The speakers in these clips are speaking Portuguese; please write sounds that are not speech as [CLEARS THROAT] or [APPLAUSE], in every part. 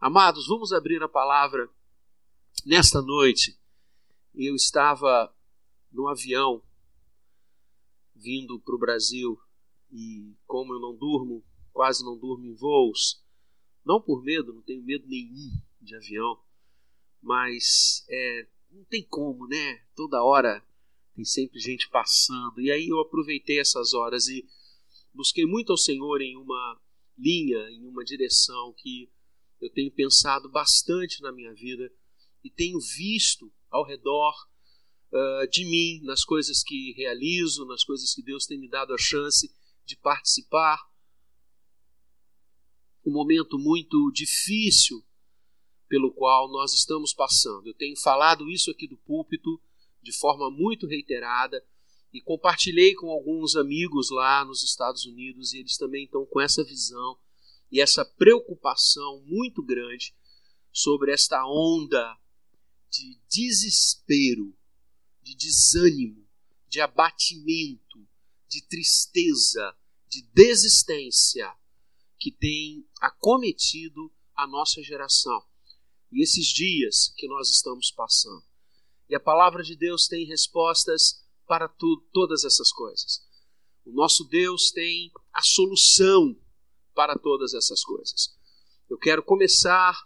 Amados, vamos abrir a palavra nesta noite. Eu estava no avião vindo para o Brasil e, como eu não durmo, quase não durmo em voos, não por medo, não tenho medo nenhum de avião, mas é, não tem como, né? Toda hora tem sempre gente passando. E aí eu aproveitei essas horas e busquei muito ao Senhor em uma linha, em uma direção que eu tenho pensado bastante na minha vida e tenho visto ao redor uh, de mim, nas coisas que realizo, nas coisas que Deus tem me dado a chance de participar. Um momento muito difícil pelo qual nós estamos passando. Eu tenho falado isso aqui do púlpito de forma muito reiterada e compartilhei com alguns amigos lá nos Estados Unidos e eles também estão com essa visão e essa preocupação muito grande sobre esta onda de desespero, de desânimo, de abatimento, de tristeza, de desistência que tem acometido a nossa geração. E esses dias que nós estamos passando. E a palavra de Deus tem respostas para tu, todas essas coisas. O nosso Deus tem a solução para todas essas coisas. Eu quero começar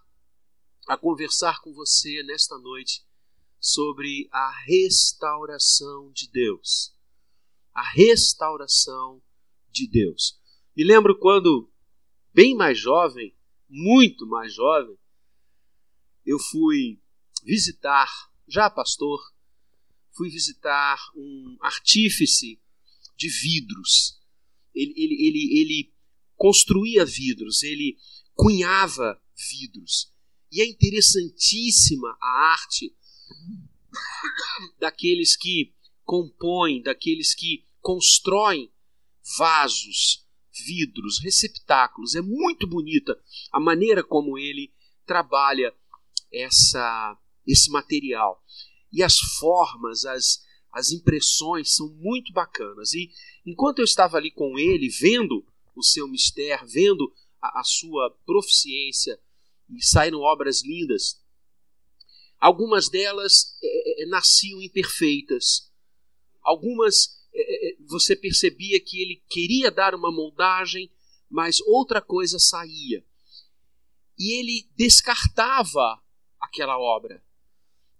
a conversar com você nesta noite sobre a restauração de Deus. A restauração de Deus. Me lembro quando, bem mais jovem, muito mais jovem, eu fui visitar, já pastor, fui visitar um artífice de vidros. Ele, ele, ele, ele construía vidros, ele cunhava vidros. E é interessantíssima a arte daqueles que compõem, daqueles que constroem vasos, vidros, receptáculos. É muito bonita a maneira como ele trabalha essa, esse material. E as formas, as, as impressões são muito bacanas. E enquanto eu estava ali com ele, vendo o seu mistério, vendo a, a sua proficiência e saíram obras lindas. Algumas delas é, é, nasciam imperfeitas, algumas é, é, você percebia que ele queria dar uma moldagem, mas outra coisa saía. E ele descartava aquela obra.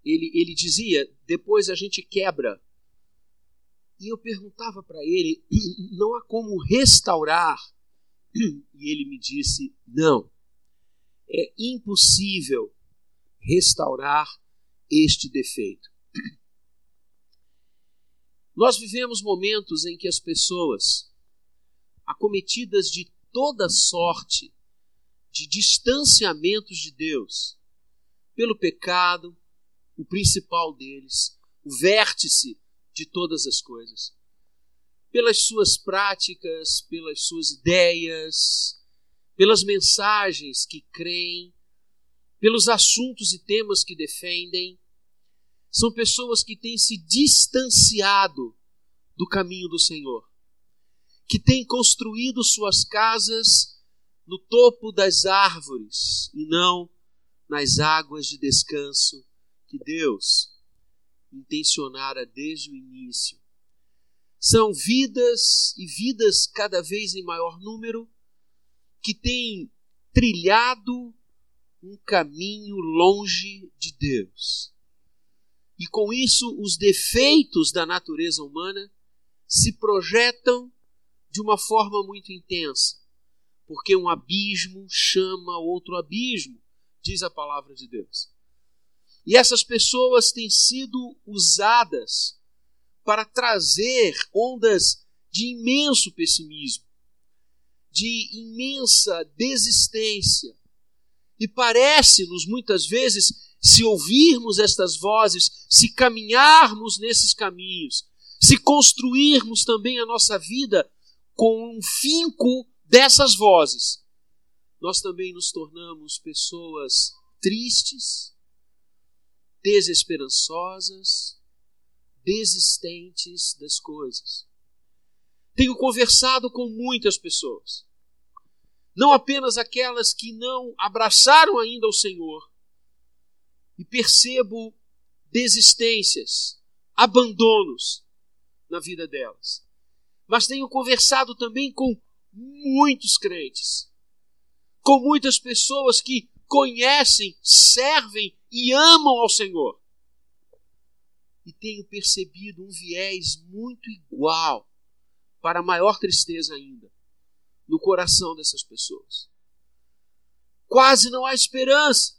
Ele, ele dizia: depois a gente quebra e eu perguntava para ele: [CLEARS THROAT] não há como restaurar? [CLEARS THROAT] E ele me disse: não, é impossível restaurar este defeito. [CLEARS THROAT] Nós vivemos momentos em que as pessoas, acometidas de toda sorte de distanciamentos de Deus, pelo pecado, o principal deles, o vértice de todas as coisas. Pelas suas práticas, pelas suas ideias, pelas mensagens que creem, pelos assuntos e temas que defendem. São pessoas que têm se distanciado do caminho do Senhor, que têm construído suas casas no topo das árvores e não nas águas de descanso que Deus intencionara desde o início. São vidas e vidas cada vez em maior número que têm trilhado um caminho longe de Deus. E com isso, os defeitos da natureza humana se projetam de uma forma muito intensa, porque um abismo chama outro abismo, diz a palavra de Deus. E essas pessoas têm sido usadas para trazer ondas de imenso pessimismo, de imensa desistência. E parece-nos muitas vezes, se ouvirmos estas vozes, se caminharmos nesses caminhos, se construirmos também a nossa vida com um finco dessas vozes, nós também nos tornamos pessoas tristes, desesperançosas, desistentes das coisas. Tenho conversado com muitas pessoas. não apenas aquelas que não abraçaram ainda o Senhor, e percebo desistências, abandonos na vida delas. Mas tenho conversado também com muitos crentes, com muitas pessoas que conhecem, servem e amam ao Senhor. E tenho percebido um viés muito igual, para maior tristeza ainda, no coração dessas pessoas. Quase não há esperança.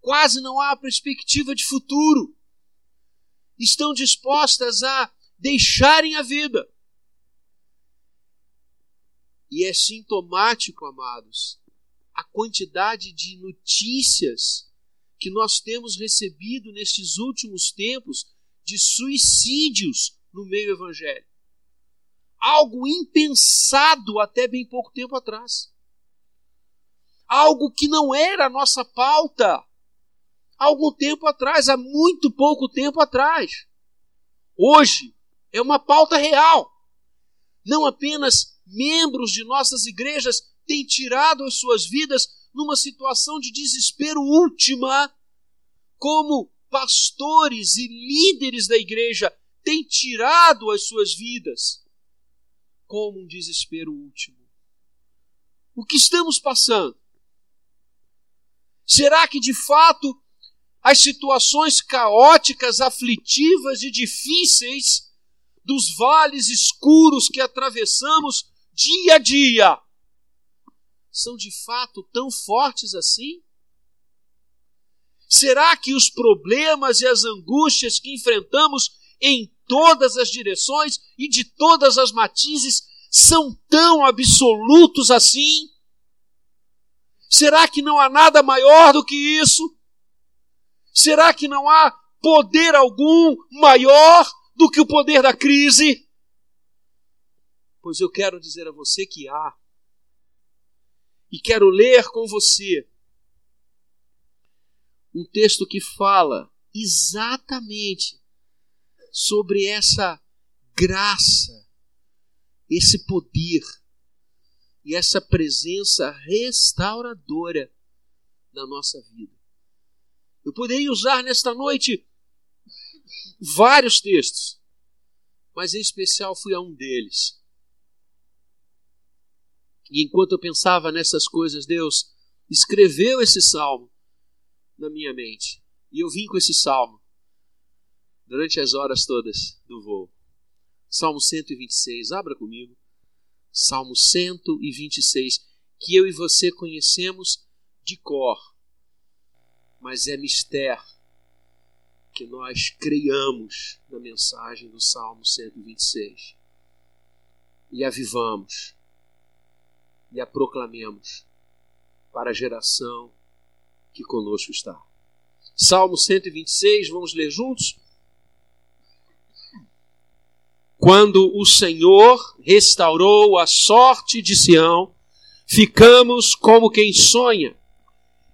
Quase não há perspectiva de futuro. Estão dispostas a deixarem a vida. E é sintomático, amados, a quantidade de notícias que nós temos recebido nestes últimos tempos de suicídios no meio evangélico. Algo impensado até bem pouco tempo atrás. Algo que não era a nossa pauta algum tempo atrás, há muito pouco tempo atrás. Hoje é uma pauta real. Não apenas membros de nossas igrejas têm tirado as suas vidas numa situação de desespero última, como pastores e líderes da igreja têm tirado as suas vidas como um desespero último. O que estamos passando? Será que de fato as situações caóticas, aflitivas e difíceis dos vales escuros que atravessamos dia a dia são de fato tão fortes assim? Será que os problemas e as angústias que enfrentamos em todas as direções e de todas as matizes são tão absolutos assim? Será que não há nada maior do que isso? Será que não há poder algum maior do que o poder da crise? Pois eu quero dizer a você que há. E quero ler com você um texto que fala exatamente sobre essa graça, esse poder e essa presença restauradora na nossa vida. Eu poderia usar nesta noite vários textos, mas em especial fui a um deles. E enquanto eu pensava nessas coisas, Deus escreveu esse salmo na minha mente. E eu vim com esse salmo durante as horas todas do voo. Salmo 126, abra comigo. Salmo 126, que eu e você conhecemos de cor, mas é mistério que nós criamos na mensagem do Salmo 126 e avivamos e a proclamemos para a geração que conosco está. Salmo 126, vamos ler juntos? Quando o Senhor restaurou a sorte de Sião, ficamos como quem sonha.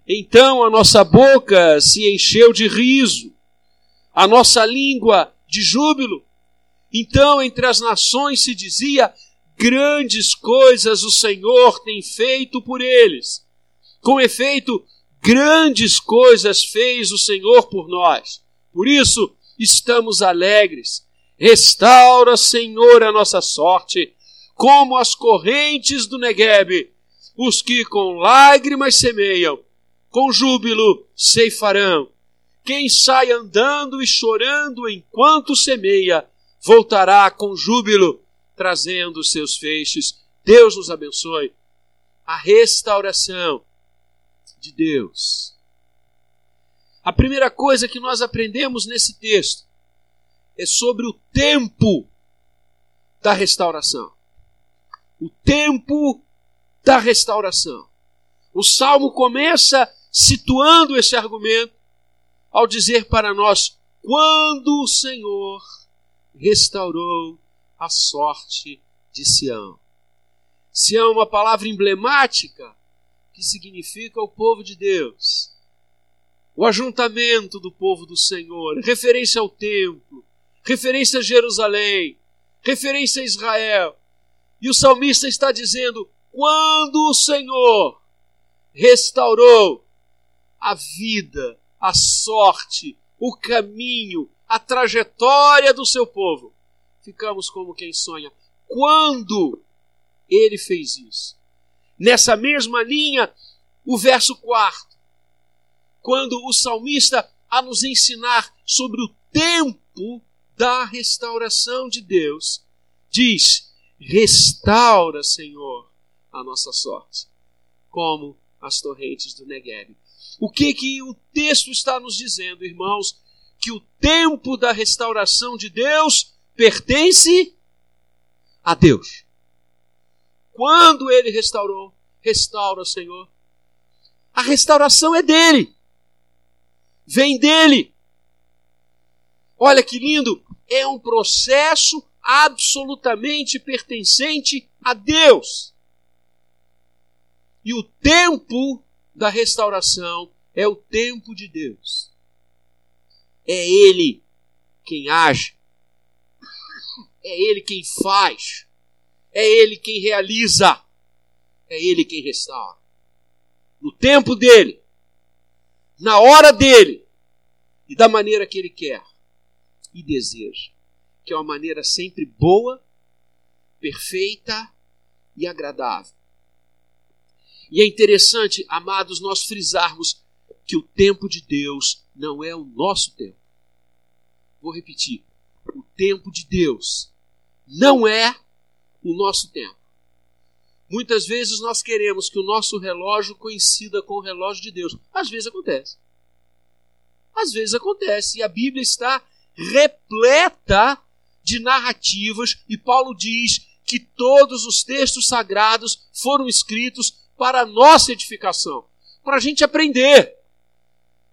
Então a nossa boca se encheu de riso, a nossa língua de júbilo. Então entre as nações se dizia: grandes coisas o Senhor tem feito por eles. Com efeito, grandes coisas fez o Senhor por nós. Por isso, estamos alegres. Restaura, Senhor, a nossa sorte, como as correntes do Negueb. Os que com lágrimas semeiam, com júbilo ceifarão. Quem sai andando e chorando enquanto semeia, voltará com júbilo, trazendo seus feixes. Deus nos abençoe. A restauração de Deus. A primeira coisa que nós aprendemos nesse texto é sobre o tempo da restauração. O tempo da restauração. O salmo começa situando esse argumento ao dizer para nós: quando o Senhor restaurou a sorte de Sião. Sião é uma palavra emblemática que significa o povo de Deus. O ajuntamento do povo do Senhor, referência ao templo, referência a Jerusalém, referência a Israel. E o salmista está dizendo: quando o Senhor restaurou a vida, a sorte, o caminho, a trajetória do seu povo, ficamos como quem sonha. Quando ele fez isso? Nessa mesma linha, o verso 4, quando o salmista, a nos ensinar sobre o tempo da restauração de Deus, diz: Restaura, Senhor, a nossa sorte, como as torrentes do Negev. O que que o texto está nos dizendo, irmãos? Que o tempo da restauração de Deus pertence a Deus. Quando ele restaurou, restaura, Senhor. A restauração é dele. Vem dele. Olha que lindo, é um processo absolutamente pertencente a Deus. E o tempo da restauração é o tempo de Deus. É Ele quem age. É Ele quem faz. É Ele quem realiza. É Ele quem restaura. No tempo dele, na hora dele e da maneira que Ele quer e deseja. Que é uma maneira sempre boa, perfeita e agradável. E é interessante, amados, nós frisarmos que o tempo de Deus não é o nosso tempo. Vou repetir. O tempo de Deus não é o nosso tempo. Muitas vezes nós queremos que o nosso relógio coincida com o relógio de Deus. Às vezes acontece. Às vezes acontece. E a Bíblia está repleta de narrativas, e Paulo diz que todos os textos sagrados foram escritos para nossa edificação, para a gente aprender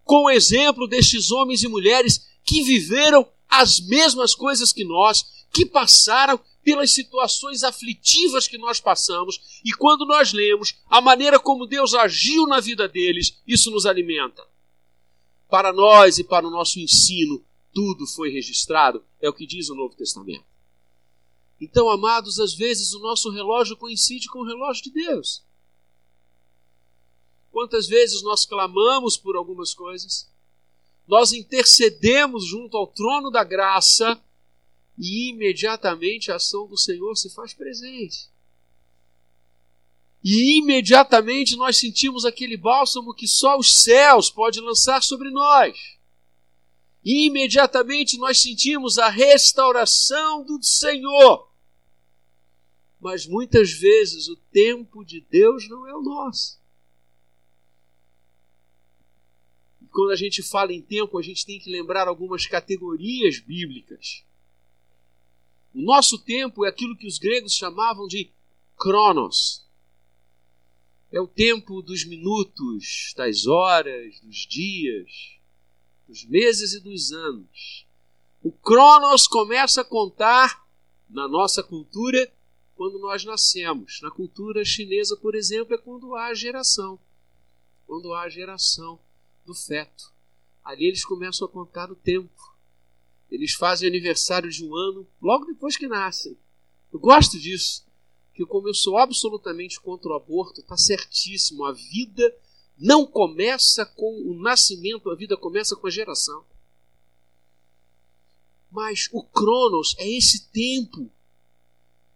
com o exemplo destes homens e mulheres que viveram as mesmas coisas que nós, que passaram pelas situações aflitivas que nós passamos, e quando nós lemos a maneira como Deus agiu na vida deles, isso nos alimenta. Para nós e para o nosso ensino, tudo foi registrado, é o que diz o Novo Testamento. Então, amados, às vezes o nosso relógio coincide com o relógio de Deus. Quantas vezes nós clamamos por algumas coisas, nós intercedemos junto ao trono da graça e imediatamente a ação do Senhor se faz presente. E imediatamente nós sentimos aquele bálsamo que só os céus podem lançar sobre nós. E imediatamente nós sentimos a restauração do Senhor. Mas muitas vezes o tempo de Deus não é o nosso. Quando a gente fala em tempo, a gente tem que lembrar algumas categorias bíblicas. O nosso tempo é aquilo que os gregos chamavam de cronos. É o tempo dos minutos, das horas, dos dias, dos meses e dos anos. O cronos começa a contar na nossa cultura quando nós nascemos. Na cultura chinesa, por exemplo, é quando há geração. Quando há geração do feto. Ali eles começam a contar o tempo. Eles fazem aniversário de um ano logo depois que nascem. Eu gosto disso, que como eu sou absolutamente contra o aborto, está certíssimo. A vida não começa com o nascimento, a vida começa com a geração. Mas o Cronos é esse tempo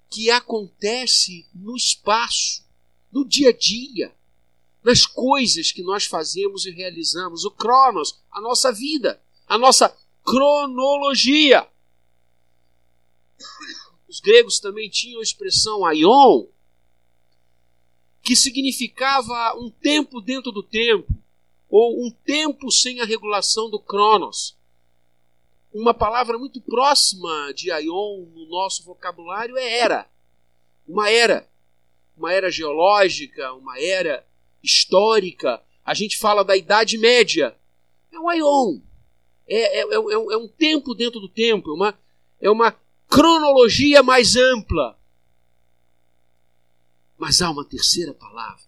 que acontece no espaço, no dia a dia nas coisas que nós fazemos e realizamos. O Cronos, a nossa vida, a nossa cronologia. Os gregos também tinham a expressão aion, que significava um tempo dentro do tempo, ou um tempo sem a regulação do Cronos. Uma palavra muito próxima de aion no nosso vocabulário é era. Uma era. Uma era geológica, uma era histórica, a gente fala da Idade Média. É um aion. É, é, é, é um tempo dentro do tempo, é uma, é uma cronologia mais ampla. Mas há uma terceira palavra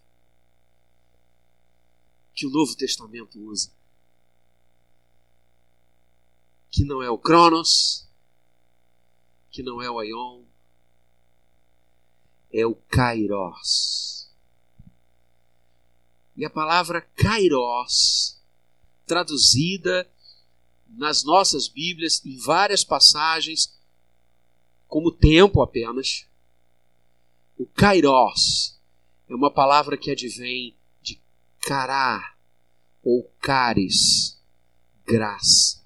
que o Novo Testamento usa, que não é o Cronos, que não é o Aion, é o kairos. E a palavra kairos, traduzida nas nossas Bíblias, em várias passagens, como tempo apenas, o kairos é uma palavra que advém de cará ou caris, graça.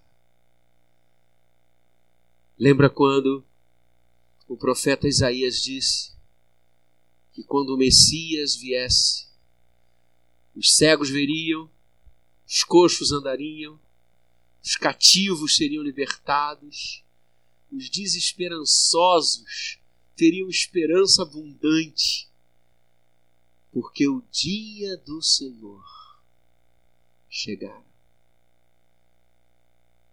Lembra quando o profeta Isaías disse que quando o Messias viesse, os cegos veriam, os coxos andariam, os cativos seriam libertados, os desesperançosos teriam esperança abundante, porque o dia do Senhor chegará.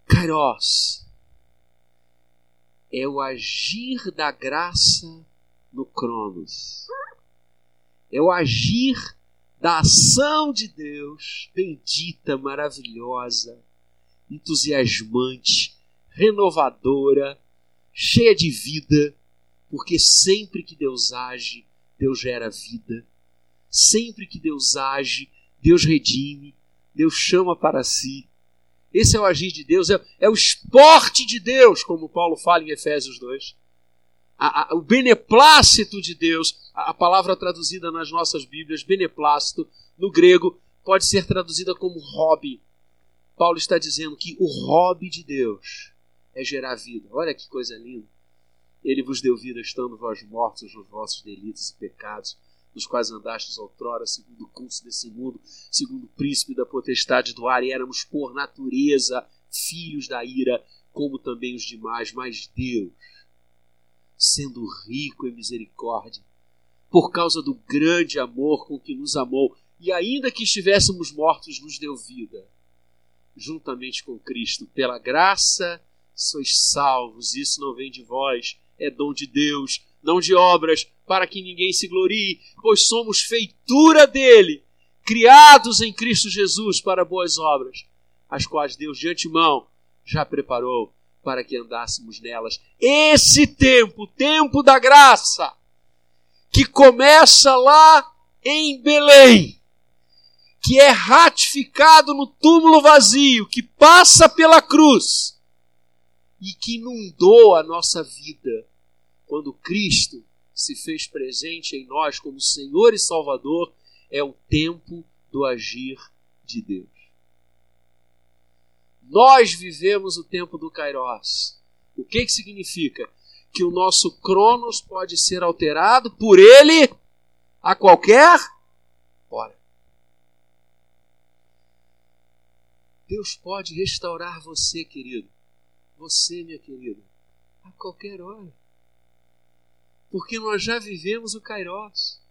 Kairos é o agir da graça no Cronos. É o agir da ação de Deus, bendita, maravilhosa, entusiasmante, renovadora, cheia de vida, porque sempre que Deus age, Deus gera vida. Sempre que Deus age, Deus redime, Deus chama para si. Esse é o agir de Deus, é, é o esporte de Deus, como Paulo fala em Efésios 2. A, a, o beneplácito de Deus, a, a palavra traduzida nas nossas Bíblias, beneplácito, no grego, pode ser traduzida como hobby. Paulo está dizendo que o hobby de Deus é gerar vida. Olha que coisa linda. Ele vos deu vida estando vós mortos nos vossos delitos e pecados, nos quais andastes outrora, segundo o curso desse mundo, segundo o príncipe da potestade do ar, e éramos por natureza filhos da ira, como também os demais, mas Deus, sendo rico em misericórdia, por causa do grande amor com que nos amou, e ainda que estivéssemos mortos, nos deu vida, juntamente com Cristo. Pela graça sois salvos, isso não vem de vós, é dom de Deus, não de obras, para que ninguém se glorie, pois somos feitura dele, criados em Cristo Jesus para boas obras, as quais Deus de antemão já preparou para que andássemos nelas. Esse tempo, tempo da graça, que começa lá em Belém, que é ratificado no túmulo vazio, que passa pela cruz e que inundou a nossa vida quando Cristo se fez presente em nós como Senhor e Salvador, é o tempo do agir de Deus. Nós vivemos o tempo do Kairos. O que, que significa? Que o nosso Cronos pode ser alterado por ele a qualquer hora. Deus pode restaurar você, querido. Você, minha querida, a qualquer hora porque nós já vivemos o Kairós.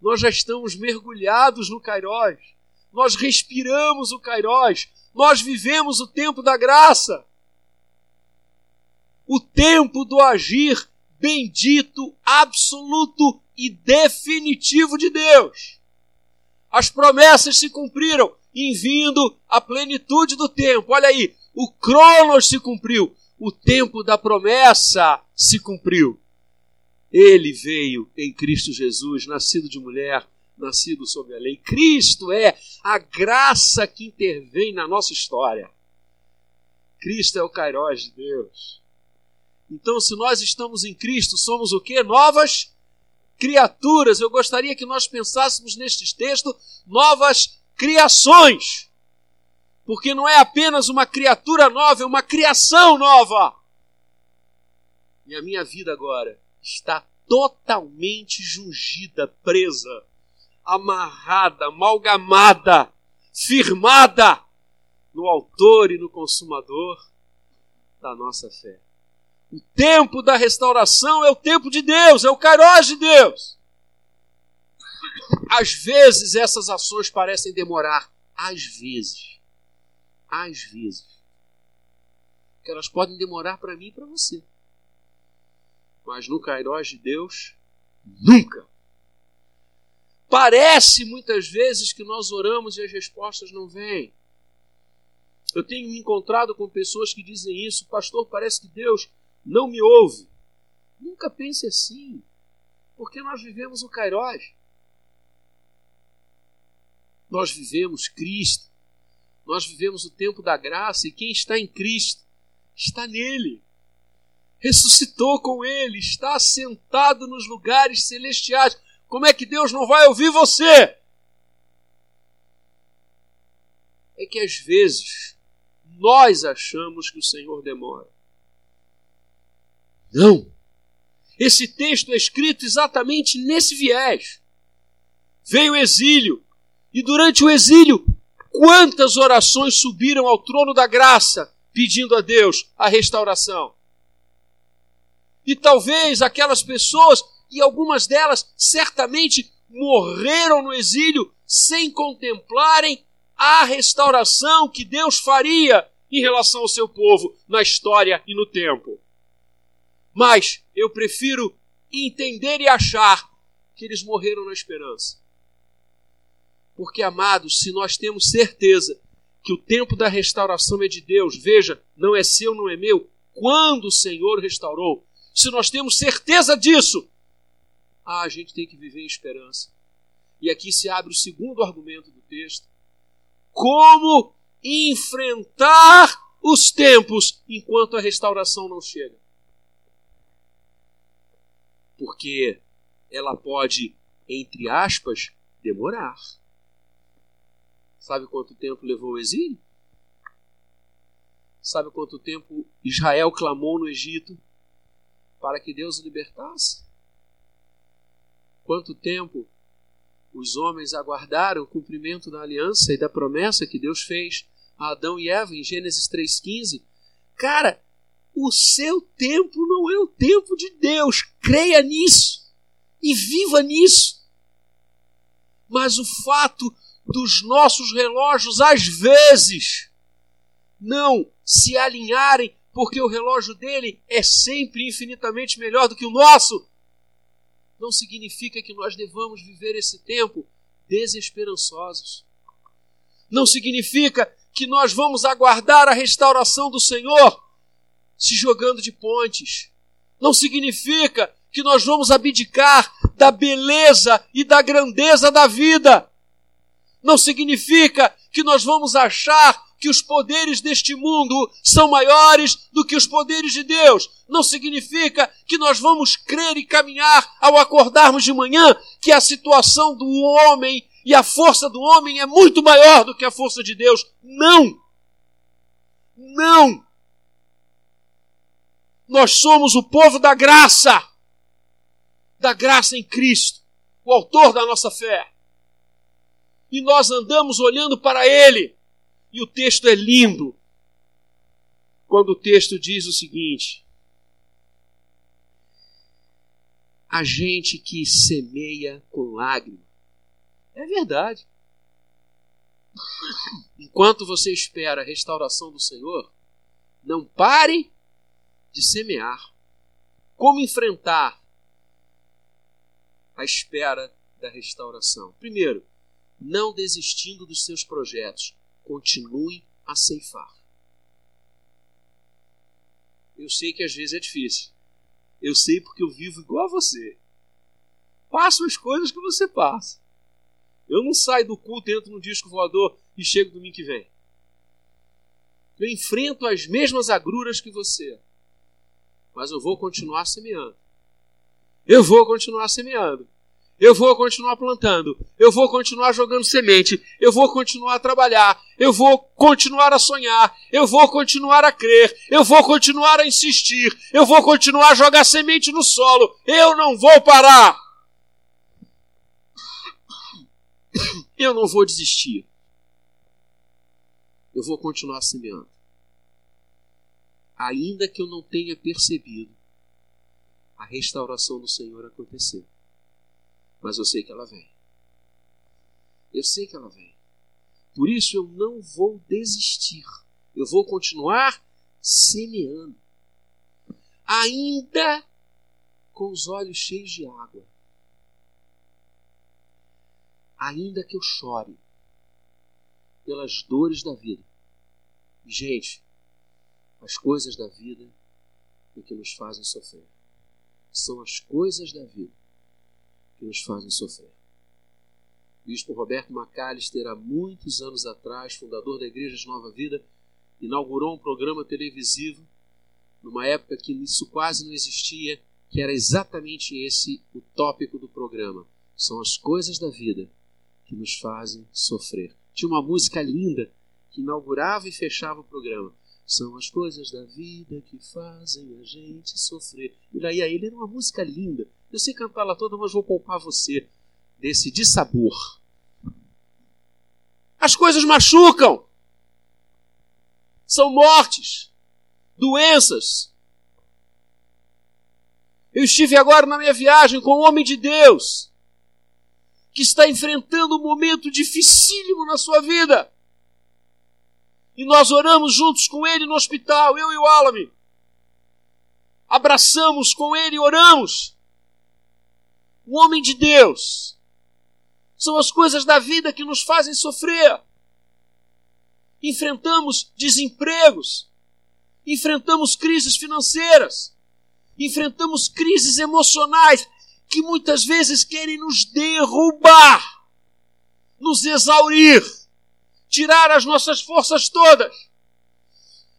Nós já estamos mergulhados no Kairós. Nós respiramos o Kairós. Nós vivemos o tempo da graça. O tempo do agir bendito, absoluto e definitivo de Deus. As promessas se cumpriram em vindo a plenitude do tempo. Olha aí, o Cronos se cumpriu, o tempo da promessa se cumpriu. Ele veio em Cristo Jesus, nascido de mulher, nascido sob a lei. Cristo é a graça que intervém na nossa história. Cristo é o Cairós de Deus. Então, se nós estamos em Cristo, somos o que? Novas criaturas. Eu gostaria que nós pensássemos nestes textos novas criações. Porque não é apenas uma criatura nova, é uma criação nova. E a minha vida agora está totalmente jungida, presa, amarrada, amalgamada, firmada no Autor e no Consumador da nossa fé. O tempo da restauração é o tempo de Deus, é o Kairos de Deus. Às vezes essas ações parecem demorar, às vezes, às vezes, que elas podem demorar para mim e para você mas no Kairos de Deus, nunca. Parece muitas vezes que nós oramos e as respostas não vêm. Eu tenho me encontrado com pessoas que dizem isso, pastor, parece que Deus não me ouve. Nunca pense assim. Porque nós vivemos o Kairos. Nós vivemos Cristo. Nós vivemos o tempo da graça e quem está em Cristo está nele. Ressuscitou com ele, está sentado nos lugares celestiais. Como é que Deus não vai ouvir você? É que às vezes nós achamos que o Senhor demora. Não. Esse texto é escrito exatamente nesse viés. Veio o exílio, e durante o exílio, quantas orações subiram ao trono da graça pedindo a Deus a restauração? E talvez aquelas pessoas, e algumas delas certamente morreram no exílio sem contemplarem a restauração que Deus faria em relação ao seu povo na história e no tempo. Mas eu prefiro entender e achar que eles morreram na esperança. Porque, amados, se nós temos certeza que o tempo da restauração é de Deus, veja, não é seu, não é meu, quando o Senhor restaurou, se nós temos certeza disso, ah, a gente tem que viver em esperança. E aqui se abre o segundo argumento do texto: como enfrentar os tempos enquanto a restauração não chega porque ela pode, entre aspas, demorar. Sabe quanto tempo levou o exílio? Sabe quanto tempo Israel clamou no Egito para que Deus o libertasse? Quanto tempo os homens aguardaram o cumprimento da aliança e da promessa que Deus fez a Adão e Eva em Gênesis 3,15? Cara, o seu tempo não é o tempo de Deus. Creia nisso e viva nisso. Mas o fato dos nossos relógios, às vezes, não se alinharem, porque o relógio dele é sempre infinitamente melhor do que o nosso, não significa que nós devamos viver esse tempo desesperançosos. Não significa que nós vamos aguardar a restauração do Senhor se jogando de pontes. Não significa que nós vamos abdicar da beleza e da grandeza da vida. Não significa que nós vamos achar que os poderes deste mundo são maiores do que os poderes de Deus. Não significa que nós vamos crer e caminhar ao acordarmos de manhã que a situação do homem e a força do homem é muito maior do que a força de Deus. Não! Não! Nós somos o povo da graça, da graça em Cristo, o autor da nossa fé. E nós andamos olhando para Ele. E o texto é lindo. Quando o texto diz o seguinte: A gente que semeia com lágrima. É verdade. Enquanto você espera a restauração do Senhor, não pare de semear. Como enfrentar a espera da restauração? Primeiro, não desistindo dos seus projetos, continue a ceifar. Eu sei que às vezes é difícil. Eu sei porque eu vivo igual a você. Passo as coisas que você passa. Eu não saio do culto, entro no disco voador e chego domingo que vem. Eu enfrento as mesmas agruras que você mas eu vou continuar semeando. Eu vou continuar semeando. Eu vou continuar plantando. Eu vou continuar jogando semente. Eu vou continuar a trabalhar. Eu vou continuar a sonhar. Eu vou continuar a crer. Eu vou continuar a insistir. Eu vou continuar a jogar semente no solo. Eu não vou parar. Eu não vou desistir. Eu vou continuar semeando ainda que eu não tenha percebido a restauração do Senhor acontecer. Mas eu sei que ela vem. Eu sei que ela vem. Por isso eu não vou desistir. Eu vou continuar semeando. Ainda com os olhos cheios de água. Ainda que eu chore pelas dores da vida. Gente, as coisas da vida e que nos fazem sofrer. São as coisas da vida que nos fazem sofrer. Bispo Roberto Macalister, há muitos anos atrás, fundador da Igreja de Nova Vida, inaugurou um programa televisivo numa época que isso quase não existia, que era exatamente esse o tópico do programa. São as coisas da vida que nos fazem sofrer. Tinha uma música linda que inaugurava e fechava o programa. São as coisas da vida que fazem a gente sofrer. E daí a ele era uma música linda. Eu sei cantá-la toda, mas vou poupar você desse dissabor. As coisas machucam. São mortes, doenças. Eu estive agora na minha viagem com um homem de Deus que está enfrentando um momento dificílimo na sua vida. E nós oramos juntos com ele no hospital, eu e o Alame. Abraçamos com ele e oramos. Um homem de Deus. São as coisas da vida que nos fazem sofrer. Enfrentamos desempregos. Enfrentamos crises financeiras. Enfrentamos crises emocionais que muitas vezes querem nos derrubar, nos exaurir tirar as nossas forças todas.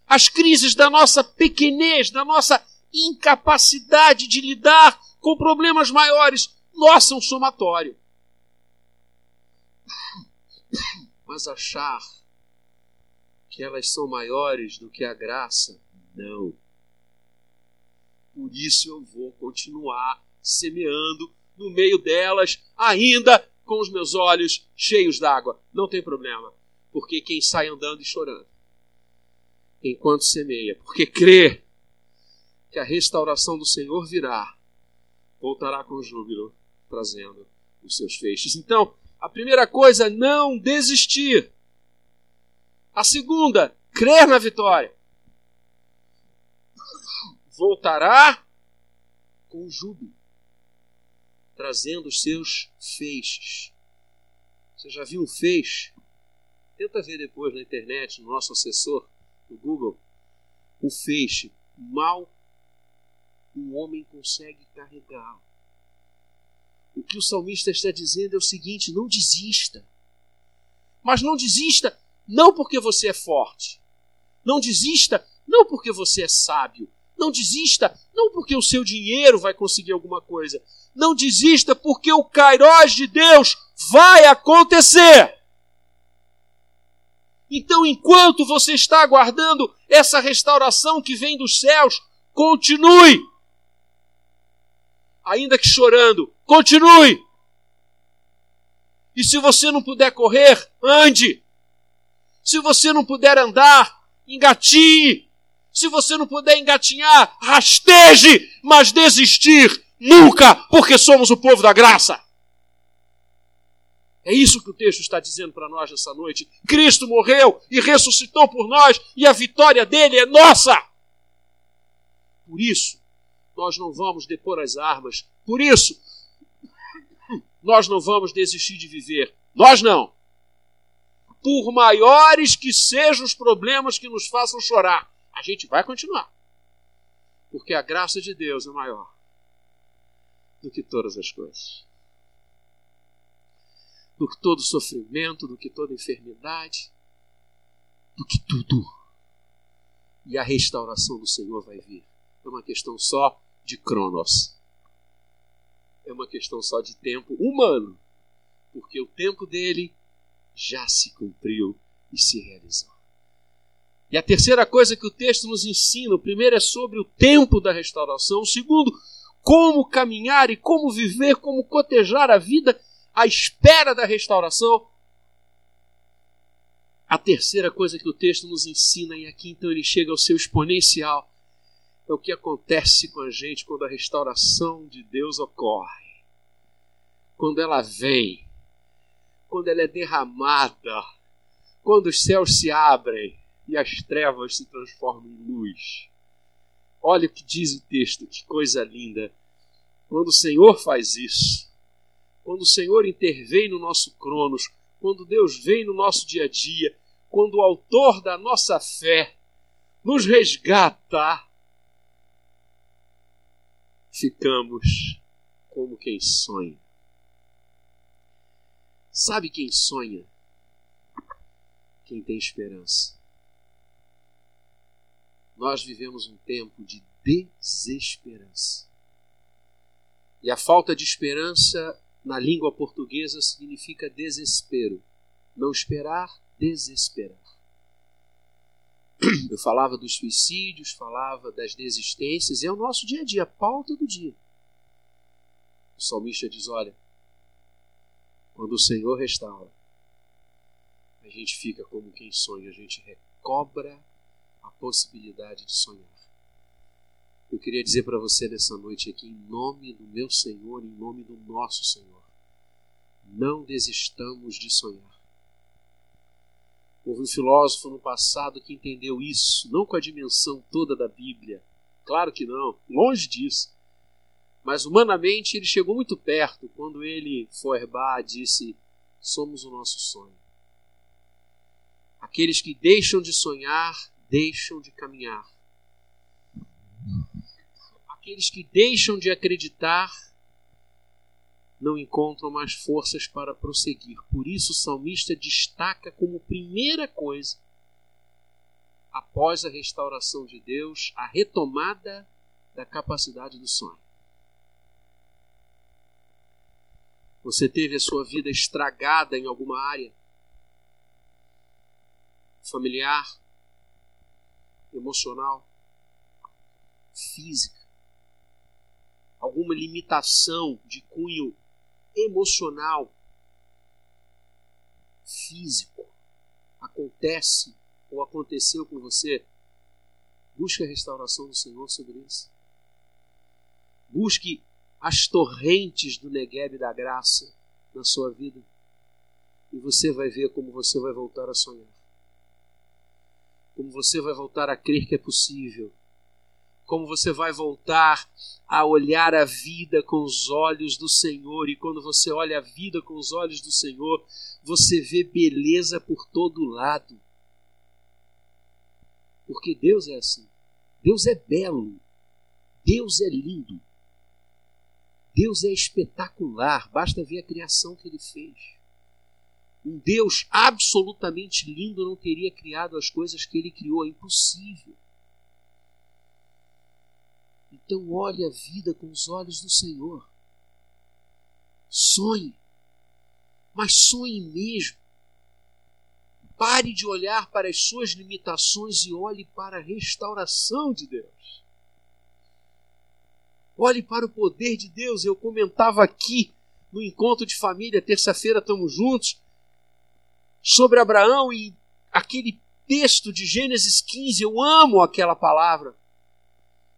As crises da nossa pequenez, da nossa incapacidade de lidar com problemas maiores. Nossa, um somatório. Mas achar que elas são maiores do que a graça, não. Por isso eu vou continuar semeando no meio delas, ainda com os meus olhos cheios d'água. Não tem problema porque quem sai andando e chorando, enquanto semeia, porque crê que a restauração do Senhor virá, voltará com júbilo, trazendo os seus feixes. Então, a primeira coisa, não desistir. A segunda, crer na vitória. Voltará com júbilo, trazendo os seus feixes. Você já viu um feixe? Tenta ver depois na internet, no nosso assessor, no Google, o feixe. Mal um homem consegue carregá-lo. Que o salmista está dizendo é o seguinte: não desista. Mas não desista não porque você é forte. Não desista não porque você é sábio. Não desista não porque o seu dinheiro vai conseguir alguma coisa. Não desista porque o Kairós de Deus vai acontecer. Então, enquanto você está aguardando essa restauração que vem dos céus, continue. Ainda que chorando, continue. E se você não puder correr, ande. Se você não puder andar, engatinhe. Se você não puder engatinhar, rasteje, mas desistir nunca, porque somos o povo da graça. É isso que o texto está dizendo para nós nessa noite. Cristo morreu e ressuscitou por nós e a vitória dele é nossa. Por isso, nós não vamos depor as armas. Por isso, nós não vamos desistir de viver. Nós não. Por maiores que sejam os problemas que nos façam chorar, a gente vai continuar. Porque a graça de Deus é maior do que todas as coisas do que todo sofrimento, do que toda enfermidade, do que tudo. E a restauração do Senhor vai vir. É uma questão só de cronos. É uma questão só de tempo humano. Porque o tempo dele já se cumpriu e se realizou. E a terceira coisa que o texto nos ensina, o primeiro é sobre o tempo da restauração, o segundo, como caminhar e como viver, como cotejar a vida à espera da restauração. A terceira coisa que o texto nos ensina, e aqui então ele chega ao seu exponencial, é o que acontece com a gente quando a restauração de Deus ocorre. Quando ela vem, quando ela é derramada, quando os céus se abrem e as trevas se transformam em luz. Olha o que diz o texto, que coisa linda. Quando o Senhor faz isso, quando o Senhor intervém no nosso cronos, quando Deus vem no nosso dia a dia, quando o autor da nossa fé nos resgata, ficamos como quem sonha. Sabe quem sonha? Quem tem esperança. Nós vivemos um tempo de desesperança. E a falta de esperança na língua portuguesa significa desespero. Não esperar, desesperar. [CLEARS THROAT] Eu falava dos suicídios, falava das desistências, é o nosso dia a dia, a pauta do dia. O salmista diz: Olha, quando o Senhor restaura, a gente fica como quem sonha, a gente recobra a possibilidade de sonhar. Eu queria dizer para você nessa noite aqui, em nome do meu Senhor, em nome do nosso Senhor, não desistamos de sonhar. Houve um filósofo no passado que entendeu isso, não com a dimensão toda da Bíblia, claro que não, longe disso. Mas humanamente ele chegou muito perto quando ele, Feuerbach, disse: Somos o nosso sonho. Aqueles que deixam de sonhar, deixam de caminhar. Aqueles que deixam de acreditar, não encontram mais forças para prosseguir. Por isso, o salmista destaca como primeira coisa, após a restauração de Deus, a retomada da capacidade do sonho. Você teve a sua vida estragada em alguma área? Familiar, emocional, física. Alguma limitação de cunho emocional, físico. Acontece ou aconteceu com você? Busque a restauração do Senhor sobre isso. Busque as torrentes do Negueb da graça na sua vida. E você vai ver como você vai voltar a sonhar. Como você vai voltar a crer que é possível. Como você vai voltar a olhar a vida com os olhos do Senhor. E quando você olha a vida com os olhos do Senhor, você vê beleza por todo lado. Porque Deus é assim. Deus é belo. Deus é lindo. Deus é espetacular, basta ver a criação que ele fez. Um Deus absolutamente lindo não teria criado as coisas que ele criou, é impossível. Então olhe a vida com os olhos do Senhor. Sonhe, mas sonhe mesmo. Pare de olhar para as suas limitações e olhe para a restauração de Deus. Olhe para o poder de Deus. Eu comentava aqui no encontro de família, terça-feira estamos juntos, sobre Abraão e aquele texto de Gênesis 15. Eu amo aquela palavra.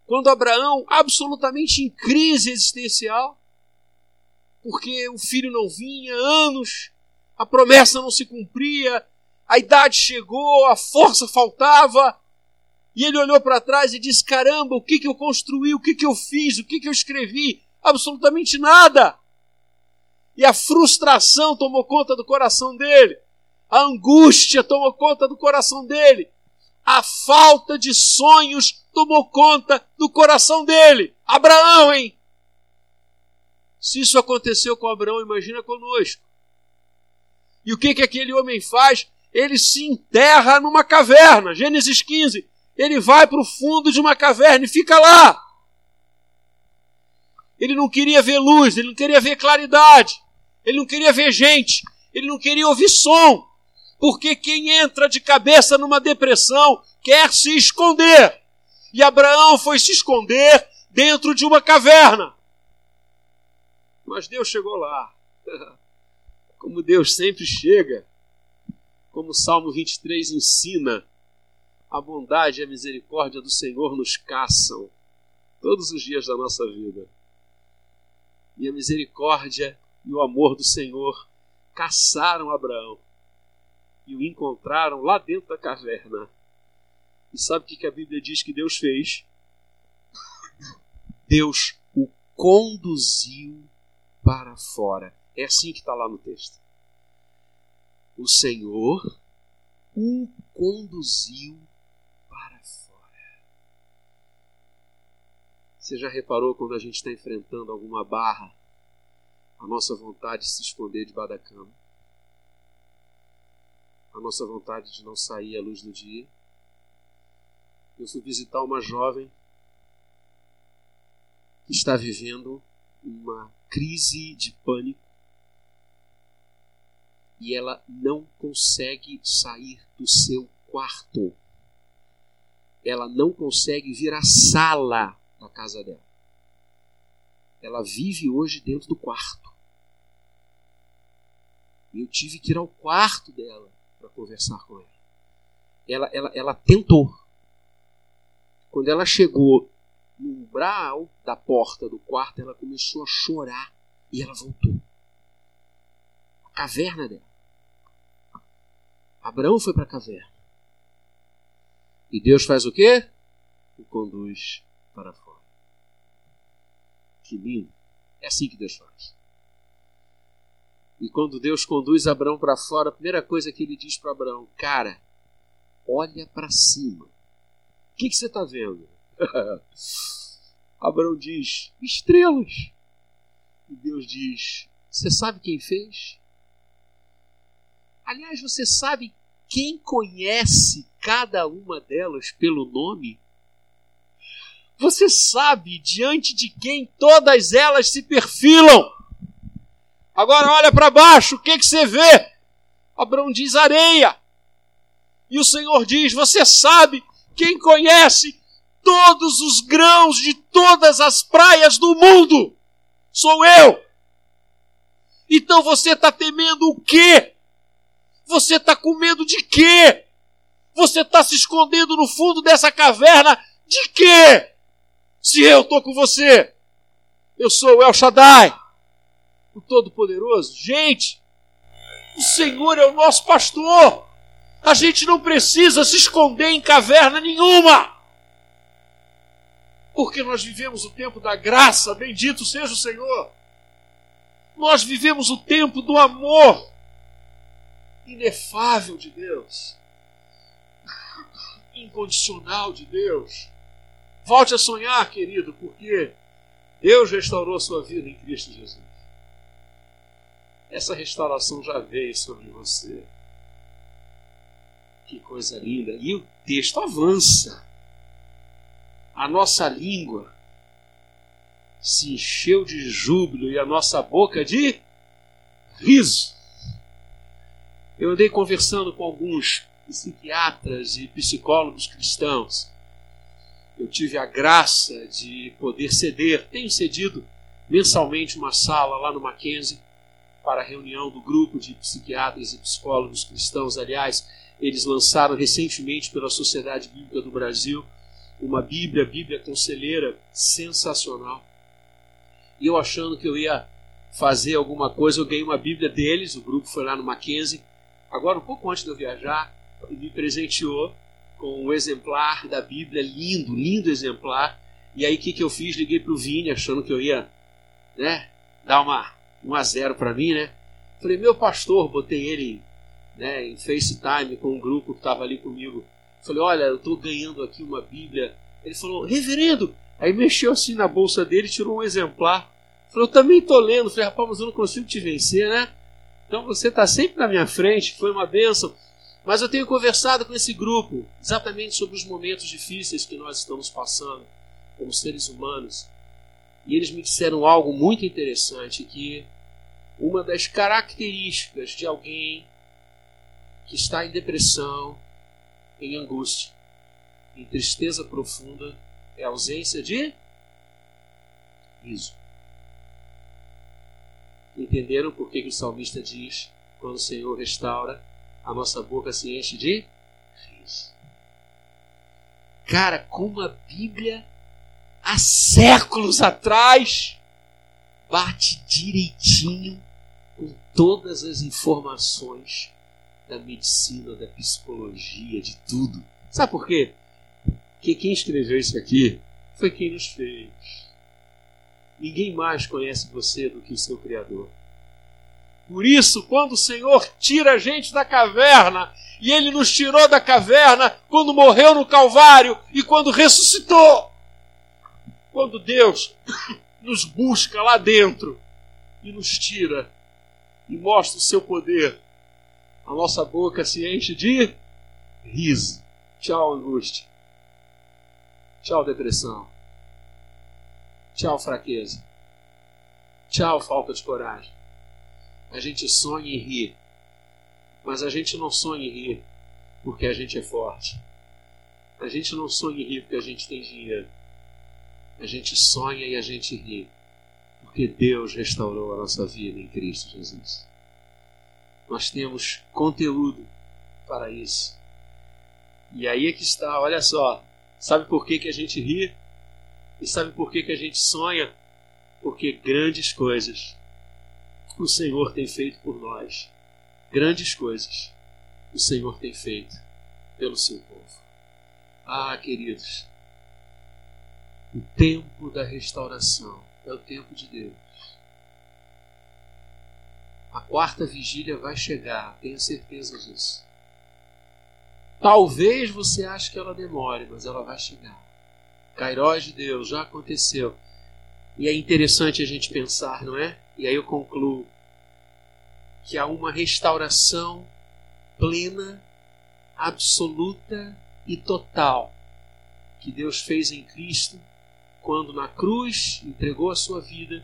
Quando Abraão, absolutamente em crise existencial, porque o filho não vinha, anos, a promessa não se cumpria, a idade chegou, a força faltava, e ele olhou para trás e disse: Caramba, o que, que eu construí, o que, que eu fiz, o que, que eu escrevi? Absolutamente nada. E a frustração tomou conta do coração dele, a angústia tomou conta do coração dele, a falta de sonhos tomou conta do coração dele. Abraão, hein? Se isso aconteceu com Abraão, imagina conosco. E o que, que aquele homem faz? Ele se enterra numa caverna. Gênesis 15 ele vai para o fundo de uma caverna e fica lá. Ele não queria ver luz, ele não queria ver claridade, ele não queria ver gente, ele não queria ouvir som. Porque quem entra de cabeça numa depressão quer se esconder. E Abraão foi se esconder dentro de uma caverna. Mas Deus chegou lá. [LAUGHS] Como Deus sempre chega. Como o Salmo 23 ensina a bondade e a misericórdia do Senhor nos caçam todos os dias da nossa vida. E a misericórdia e o amor do Senhor caçaram Abraão e o encontraram lá dentro da caverna. E sabe o que a Bíblia diz que Deus fez? [LAUGHS] Deus o conduziu para fora. É assim que está lá no texto. O Senhor o conduziu Você já reparou quando a gente está enfrentando alguma barra, a nossa vontade de se esconder debaixo da cama? A nossa vontade de não sair à luz do dia. Eu fui visitar uma jovem que está vivendo uma crise de pânico e ela não consegue sair do seu quarto. Ela não consegue vir à sala da casa dela. Ela vive hoje dentro do quarto. Eu tive que ir ao quarto dela para conversar com ela. Ela, ela. ela tentou. Quando ela chegou no umbral da porta do quarto, ela começou a chorar e ela voltou. A caverna dela. Abraão foi para a caverna. E Deus faz o quê? O conduz para fora. Que lindo. É assim que Deus faz. E quando Deus conduz Abraão para fora, a primeira coisa que ele diz para Abraão: Cara, olha para cima. O que, que você está vendo? [LAUGHS] Abraão diz: Estrelas. E Deus diz: Você sabe quem fez? Aliás, você sabe quem conhece cada uma delas pelo nome? Você sabe diante de quem todas elas se perfilam? Agora olha para baixo, o que, que você vê? Abraão diz areia. E o Senhor diz: Você sabe quem conhece todos os grãos de todas as praias do mundo? Sou eu. Então você está temendo o quê? Você está com medo de quê? Você está se escondendo no fundo dessa caverna de quê? Se eu estou com você, eu sou o El Shaddai, o Todo-Poderoso. Gente, o Senhor é o nosso pastor. A gente não precisa se esconder em caverna nenhuma. Porque nós vivemos o tempo da graça, bendito seja o Senhor. Nós vivemos o tempo do amor inefável de Deus, incondicional de Deus. Volte a sonhar, querido, porque Deus restaurou sua vida em Cristo Jesus. Essa restauração já veio sobre você. Que coisa linda. E o texto avança. A nossa língua se encheu de júbilo e a nossa boca de riso. Eu andei conversando com alguns psiquiatras e psicólogos cristãos. Eu tive a graça de poder ceder, tenho cedido mensalmente uma sala lá no Mackenzie para a reunião do grupo de psiquiatras e psicólogos cristãos. Aliás, eles lançaram recentemente pela Sociedade Bíblica do Brasil uma Bíblia, Bíblia Conselheira, sensacional. E eu achando que eu ia fazer alguma coisa, eu ganhei uma Bíblia deles, o grupo foi lá no Mackenzie, agora um pouco antes de eu viajar, e me presenteou com um exemplar da Bíblia, lindo, lindo exemplar. E aí o que, que eu fiz? Liguei para o Vini, achando que eu ia né, dar uma 1 a 0 para mim, né? Falei, meu pastor, botei ele né, em FaceTime com um grupo que estava ali comigo. Falei, olha, eu estou ganhando aqui uma Bíblia. Ele falou, reverendo. Aí mexeu assim na bolsa dele, tirou um exemplar. Falei, eu também estou lendo. Falei, rapaz, mas eu não consigo te vencer, né? Então você está sempre na minha frente, foi uma bênção. Mas eu tenho conversado com esse grupo exatamente sobre os momentos difíceis que nós estamos passando como seres humanos. E eles me disseram algo muito interessante que uma das características de alguém que está em depressão, em angústia, em tristeza profunda, é a ausência de riso. Entenderam por que, que o salmista diz: quando o Senhor restaura, a nossa boca se enche de riso. Cara, como a Bíblia, há séculos atrás, bate direitinho com todas as informações da medicina, da psicologia, de tudo. Sabe por quê? Porque quem escreveu isso aqui foi quem nos fez. Ninguém mais conhece você do que o seu Criador. Por isso, quando o Senhor tira a gente da caverna, e Ele nos tirou da caverna quando morreu no Calvário e quando ressuscitou, quando Deus nos busca lá dentro e nos tira e mostra o seu poder, a nossa boca se enche de riso. Tchau, angústia. Tchau, depressão. Tchau, fraqueza. Tchau, falta de coragem. A gente sonha em rir, mas a gente não sonha em rir porque a gente é forte. A gente não sonha em rir porque a gente tem dinheiro. A gente sonha e a gente ri porque Deus restaurou a nossa vida em Cristo Jesus. Nós temos conteúdo para isso. E aí é que está, olha só. Sabe por que, que a gente ri? E sabe por que, que a gente sonha? Porque grandes coisas o Senhor tem feito por nós. Grandes coisas o Senhor tem feito pelo seu povo. Ah, queridos, o tempo da restauração é o tempo de Deus. A quarta vigília vai chegar, tenha certeza disso. Talvez você ache que ela demore, mas ela vai chegar. Cairós de Deus, já aconteceu. E é interessante a gente pensar, não é? E aí eu concluo que há uma restauração plena, absoluta e total que Deus fez em Cristo quando na cruz entregou a sua vida,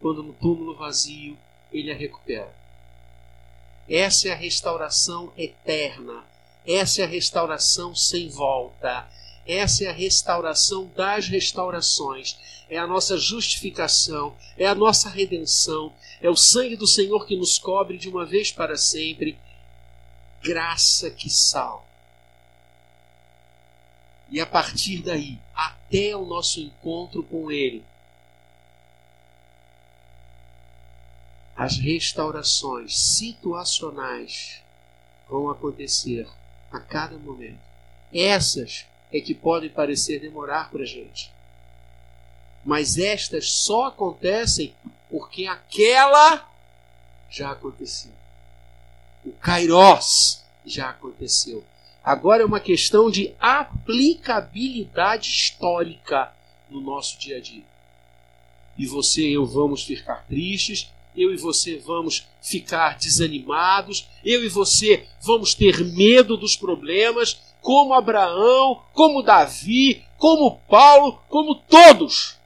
quando no túmulo vazio ele a recupera. Essa é a restauração eterna, essa é a restauração sem volta, essa é a restauração das restaurações, é a nossa justificação, é a nossa redenção, é o sangue do Senhor que nos cobre de uma vez para sempre, graça que salva. E a partir daí, até o nosso encontro com Ele, as restaurações situacionais vão acontecer a cada momento. Essas é que podem parecer demorar para a gente. Mas estas só acontecem porque aquela já aconteceu. O Kairos já aconteceu. Agora é uma questão de aplicabilidade histórica no nosso dia a dia. E você e eu vamos ficar tristes, eu e você vamos ficar desanimados, eu e você vamos ter medo dos problemas, como Abraão, como Davi, como Paulo, como todos.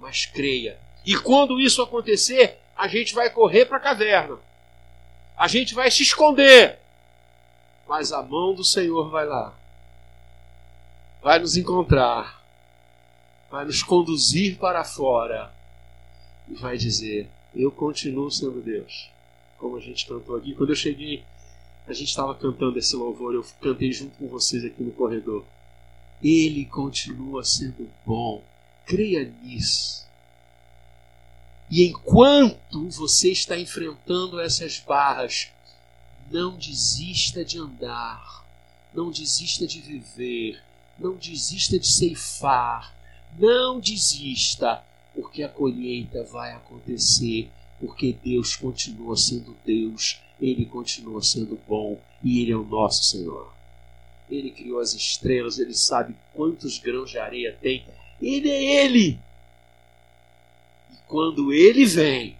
Mas creia. E quando isso acontecer, a gente vai correr para a caverna. A gente vai se esconder. Mas a mão do Senhor vai lá. Vai nos encontrar. Vai nos conduzir para fora. E vai dizer: Eu continuo sendo Deus. Como a gente cantou aqui. Quando eu cheguei a gente estava cantando esse louvor, eu cantei junto com vocês aqui no corredor. Ele continua sendo bom. Creia nisso. E enquanto você está enfrentando essas barras, não desista de andar, não desista de viver, não desista de ceifar, não desista, porque a colheita vai acontecer, porque Deus continua sendo Deus ele continua sendo bom e Ele é o nosso Senhor. Ele criou as estrelas, Ele sabe quantos grãos de areia tem. Ele é Ele. E quando Ele vem,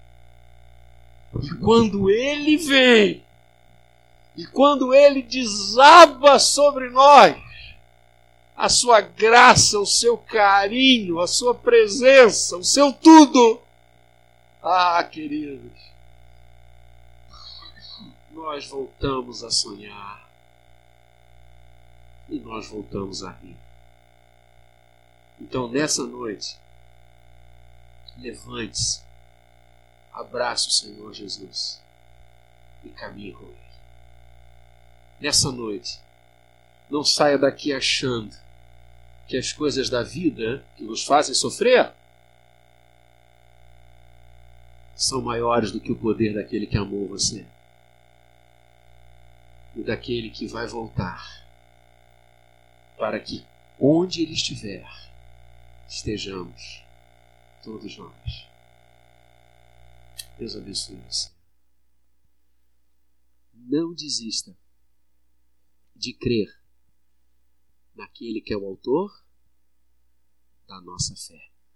e quando Ele vem, e quando Ele desaba sobre nós, a sua graça, o seu carinho, a sua presença, o seu tudo. Ah, queridos, nós voltamos a sonhar e nós voltamos a rir. Então, nessa noite, levante-se, abrace o Senhor Jesus e caminhe com Ele. Nessa noite, não saia daqui achando que as coisas da vida que nos fazem sofrer são maiores do que o poder daquele que amou você e daquele que vai voltar, para que onde ele estiver, estejamos todos nós. Deus abençoe você. Não desista de crer naquele que é o autor da nossa fé.